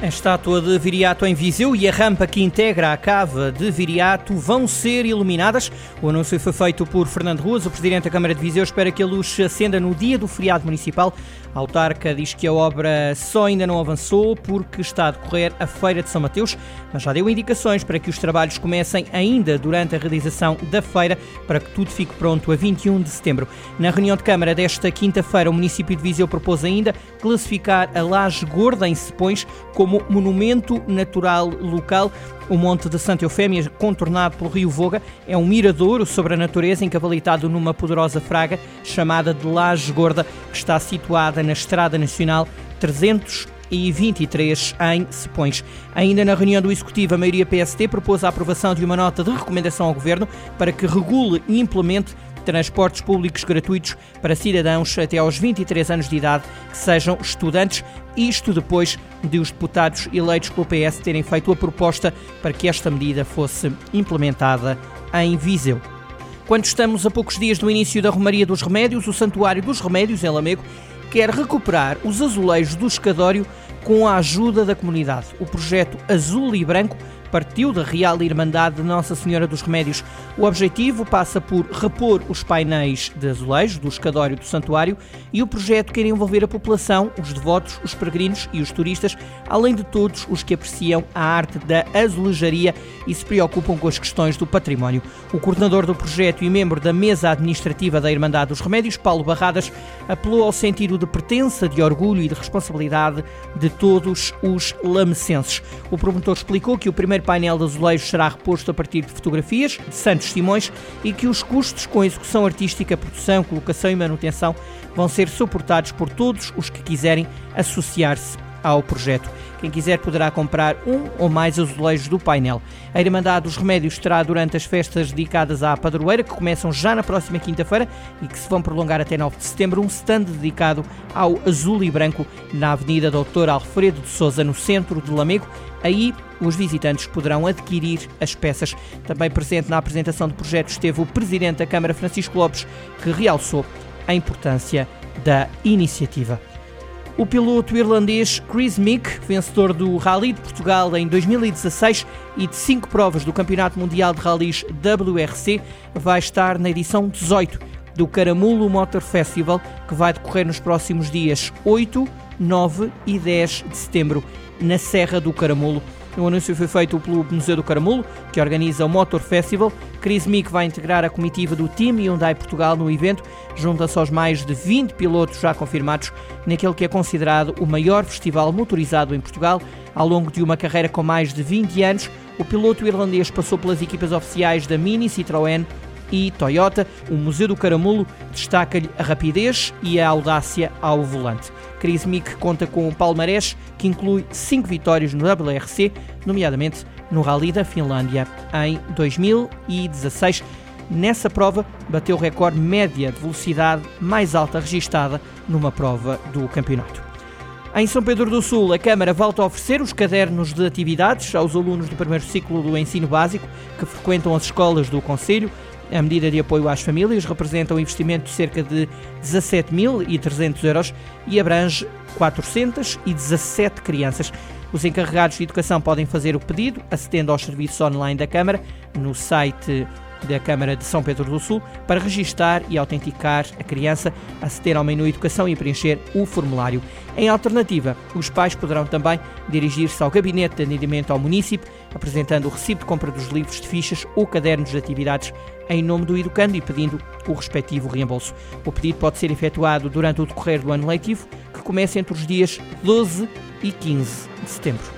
A estátua de Viriato em Viseu e a rampa que integra a cava de Viriato vão ser iluminadas. O anúncio foi feito por Fernando Ruas, o presidente da Câmara de Viseu. Espera que a luz se acenda no dia do feriado municipal. A autarca diz que a obra só ainda não avançou porque está a decorrer a Feira de São Mateus, mas já deu indicações para que os trabalhos comecem ainda durante a realização da feira, para que tudo fique pronto a 21 de setembro. Na reunião de Câmara desta quinta-feira, o município de Viseu propôs ainda classificar a Laje Gorda em Sepões como como monumento natural local. O Monte de Santa Eufémia, contornado pelo rio Voga, é um miradouro sobre a natureza encavalitado numa poderosa fraga chamada de Laje Gorda, que está situada na Estrada Nacional 323 em Sepões. Ainda na reunião do Executivo, a maioria PST propôs a aprovação de uma nota de recomendação ao Governo para que regule e implemente transportes públicos gratuitos para cidadãos até aos 23 anos de idade que sejam estudantes, isto depois de os deputados eleitos pelo PS terem feito a proposta para que esta medida fosse implementada em Viseu. Quando estamos a poucos dias do início da Romaria dos Remédios, o Santuário dos Remédios, em Lamego, quer recuperar os azulejos do escadório com a ajuda da comunidade. O projeto Azul e Branco partiu da Real Irmandade de Nossa Senhora dos Remédios. O objetivo passa por repor os painéis de azulejos do escadório do santuário e o projeto quer envolver a população, os devotos, os peregrinos e os turistas, além de todos os que apreciam a arte da azulejaria e se preocupam com as questões do património. O coordenador do projeto e membro da mesa administrativa da Irmandade dos Remédios, Paulo Barradas, apelou ao sentido de pertença, de orgulho e de responsabilidade de todos os lamecenses. O promotor explicou que o primeiro primeiro painel de azulejos será reposto a partir de fotografias de Santos Simões e que os custos com execução artística, produção, colocação e manutenção vão ser suportados por todos os que quiserem associar-se ao projeto. Quem quiser poderá comprar um ou mais azulejos do painel. A Irmandade dos Remédios terá durante as festas dedicadas à padroeira, que começam já na próxima quinta-feira e que se vão prolongar até 9 de setembro, um stand dedicado ao azul e branco na Avenida Doutor Alfredo de Souza, no centro de Lamego. Aí os visitantes poderão adquirir as peças. Também presente na apresentação do projeto esteve o Presidente da Câmara, Francisco Lopes, que realçou a importância da iniciativa. O piloto irlandês Chris Mick, vencedor do Rally de Portugal em 2016 e de cinco provas do Campeonato Mundial de Rallys WRC, vai estar na edição 18 do Caramulo Motor Festival, que vai decorrer nos próximos dias 8, 9 e 10 de setembro, na Serra do Caramulo. O anúncio foi feito pelo Museu do Caramulo, que organiza o Motor Festival. Chris Meek vai integrar a comitiva do Team Hyundai Portugal no evento, junta-se aos mais de 20 pilotos já confirmados naquele que é considerado o maior festival motorizado em Portugal. Ao longo de uma carreira com mais de 20 anos, o piloto irlandês passou pelas equipas oficiais da Mini, Citroën e Toyota. O Museu do Caramulo destaca-lhe a rapidez e a audácia ao volante. Chris Mick conta com um palmarés que inclui cinco vitórias no WRC, nomeadamente no Rally da Finlândia em 2016. Nessa prova, bateu o recorde média de velocidade mais alta registada numa prova do campeonato. Em São Pedro do Sul, a Câmara volta a oferecer os cadernos de atividades aos alunos do primeiro ciclo do ensino básico que frequentam as escolas do Conselho. A medida de apoio às famílias representa um investimento de cerca de 17.300 euros e abrange 417 crianças. Os encarregados de educação podem fazer o pedido acedendo aos serviços online da Câmara no site da Câmara de São Pedro do Sul para registar e autenticar a criança, aceder ao menu Educação e preencher o formulário. Em alternativa, os pais poderão também dirigir-se ao gabinete de atendimento ao município, apresentando o recibo de compra dos livros de fichas ou cadernos de atividades em nome do educando e pedindo o respectivo reembolso. O pedido pode ser efetuado durante o decorrer do ano letivo, que começa entre os dias 12 e 15 de setembro.